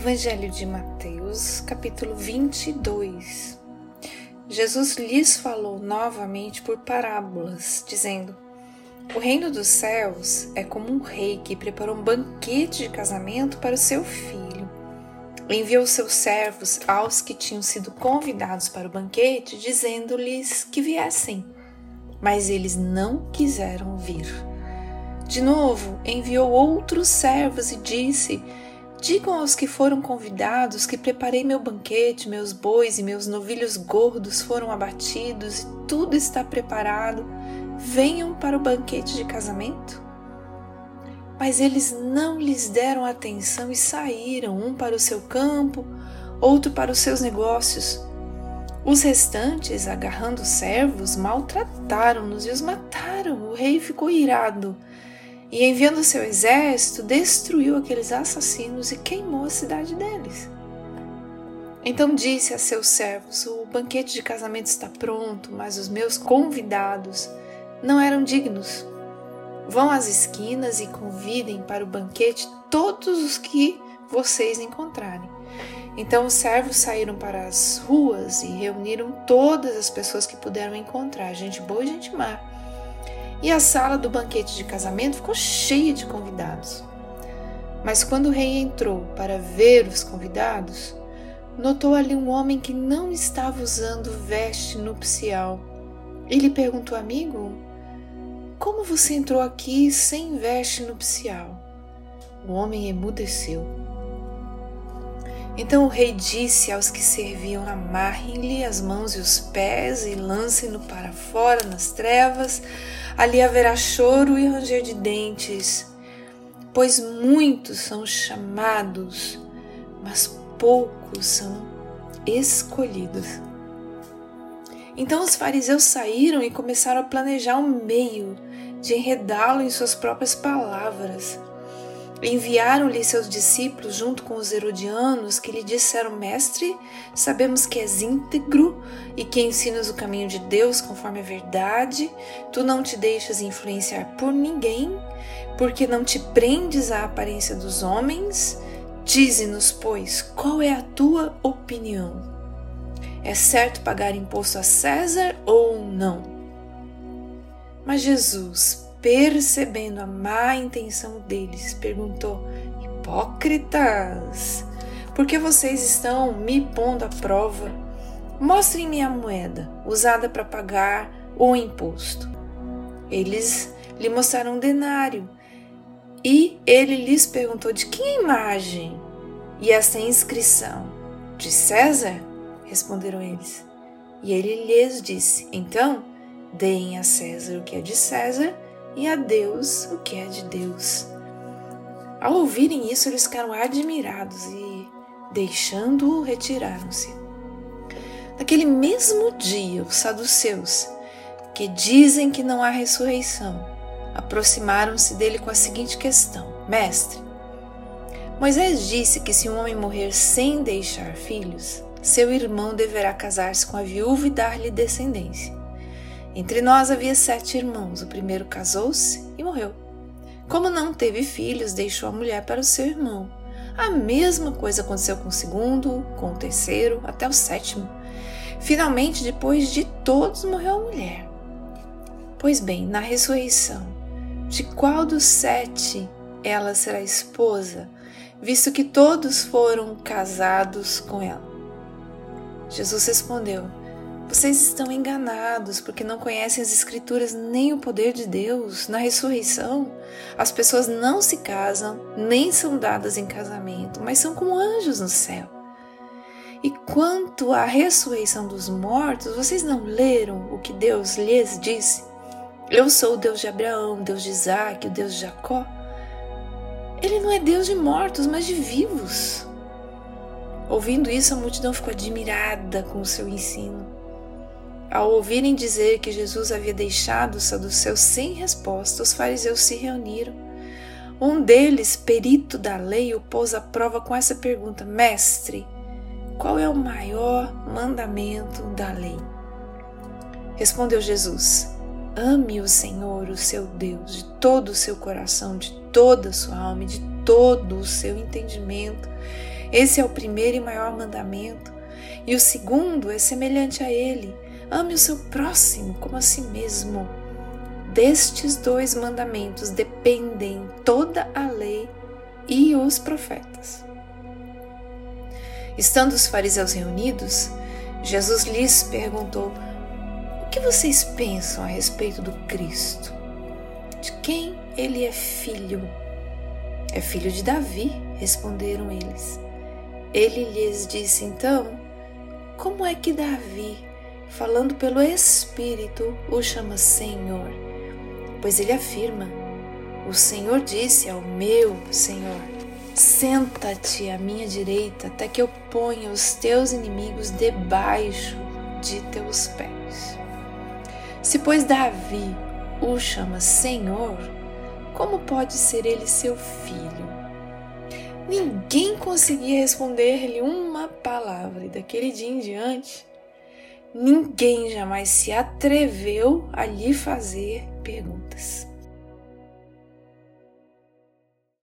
Evangelho de Mateus, capítulo 22. Jesus lhes falou novamente por parábolas, dizendo: O reino dos céus é como um rei que preparou um banquete de casamento para o seu filho. Enviou seus servos aos que tinham sido convidados para o banquete, dizendo-lhes que viessem. Mas eles não quiseram vir. De novo, enviou outros servos e disse: Digam aos que foram convidados que preparei meu banquete, meus bois e meus novilhos gordos foram abatidos e tudo está preparado. Venham para o banquete de casamento. Mas eles não lhes deram atenção e saíram, um para o seu campo, outro para os seus negócios. Os restantes, agarrando os servos, maltrataram-nos e os mataram. O rei ficou irado e enviando seu exército, destruiu aqueles assassinos e queimou a cidade deles. Então disse a seus servos: O banquete de casamento está pronto, mas os meus convidados não eram dignos. Vão às esquinas e convidem para o banquete todos os que vocês encontrarem. Então os servos saíram para as ruas e reuniram todas as pessoas que puderam encontrar, gente boa e gente má e a sala do banquete de casamento ficou cheia de convidados. Mas quando o rei entrou para ver os convidados, notou ali um homem que não estava usando veste nupcial. Ele perguntou, amigo, como você entrou aqui sem veste nupcial? O homem emudeceu. Então o rei disse aos que serviam: Amarrem-lhe as mãos e os pés e lancem-no para fora nas trevas. Ali haverá choro e ranger de dentes, pois muitos são chamados, mas poucos são escolhidos. Então os fariseus saíram e começaram a planejar um meio de enredá-lo em suas próprias palavras. Enviaram-lhe seus discípulos junto com os herodianos, que lhe disseram: Mestre, sabemos que és íntegro e que ensinas o caminho de Deus conforme a verdade. Tu não te deixas influenciar por ninguém, porque não te prendes à aparência dos homens. Dize-nos, pois, qual é a tua opinião? É certo pagar imposto a César ou não? Mas Jesus, percebendo a má intenção deles, perguntou: Hipócritas, por que vocês estão me pondo à prova? Mostrem-me a moeda usada para pagar o imposto. Eles lhe mostraram um denário e ele lhes perguntou de que imagem e essa inscrição? De César? Responderam eles. E ele lhes disse: Então, deem a César o que é de César e a Deus o que é de Deus. Ao ouvirem isso, eles ficaram admirados e, deixando-o, retiraram-se. Naquele mesmo dia, os saduceus, que dizem que não há ressurreição, aproximaram-se dele com a seguinte questão: Mestre, Moisés disse que se um homem morrer sem deixar filhos, seu irmão deverá casar-se com a viúva e dar-lhe descendência. Entre nós havia sete irmãos. O primeiro casou-se e morreu. Como não teve filhos, deixou a mulher para o seu irmão. A mesma coisa aconteceu com o segundo, com o terceiro, até o sétimo. Finalmente, depois de todos, morreu a mulher. Pois bem, na ressurreição, de qual dos sete ela será esposa, visto que todos foram casados com ela? Jesus respondeu: vocês estão enganados porque não conhecem as Escrituras nem o poder de Deus. Na ressurreição, as pessoas não se casam nem são dadas em casamento, mas são como anjos no céu. E quanto à ressurreição dos mortos, vocês não leram o que Deus lhes disse? Eu sou o Deus de Abraão, Deus de Isaac, o Deus de Jacó. Ele não é Deus de mortos, mas de vivos. Ouvindo isso, a multidão ficou admirada com o seu ensino. Ao ouvirem dizer que Jesus havia deixado os saduceus sem resposta, os fariseus se reuniram. Um deles, perito da lei, o pôs à prova com essa pergunta: Mestre, qual é o maior mandamento da lei? Respondeu Jesus: Ame o Senhor, o seu Deus, de todo o seu coração, de toda a sua alma de todo o seu entendimento Esse é o primeiro e maior mandamento. E o segundo é semelhante a ele: ame o seu próximo como a si mesmo. Destes dois mandamentos dependem toda a lei e os profetas. Estando os fariseus reunidos, Jesus lhes perguntou: O que vocês pensam a respeito do Cristo? De quem ele é filho? É filho de Davi, responderam eles. Ele lhes disse então: Como é que Davi, falando pelo Espírito, o chama Senhor? Pois ele afirma: O Senhor disse ao meu Senhor: Senta-te à minha direita até que eu ponha os teus inimigos debaixo de teus pés. Se, pois, Davi o chama Senhor, como pode ser ele seu filho? Ninguém conseguia responder-lhe uma palavra, e daquele dia em diante, ninguém jamais se atreveu a lhe fazer perguntas.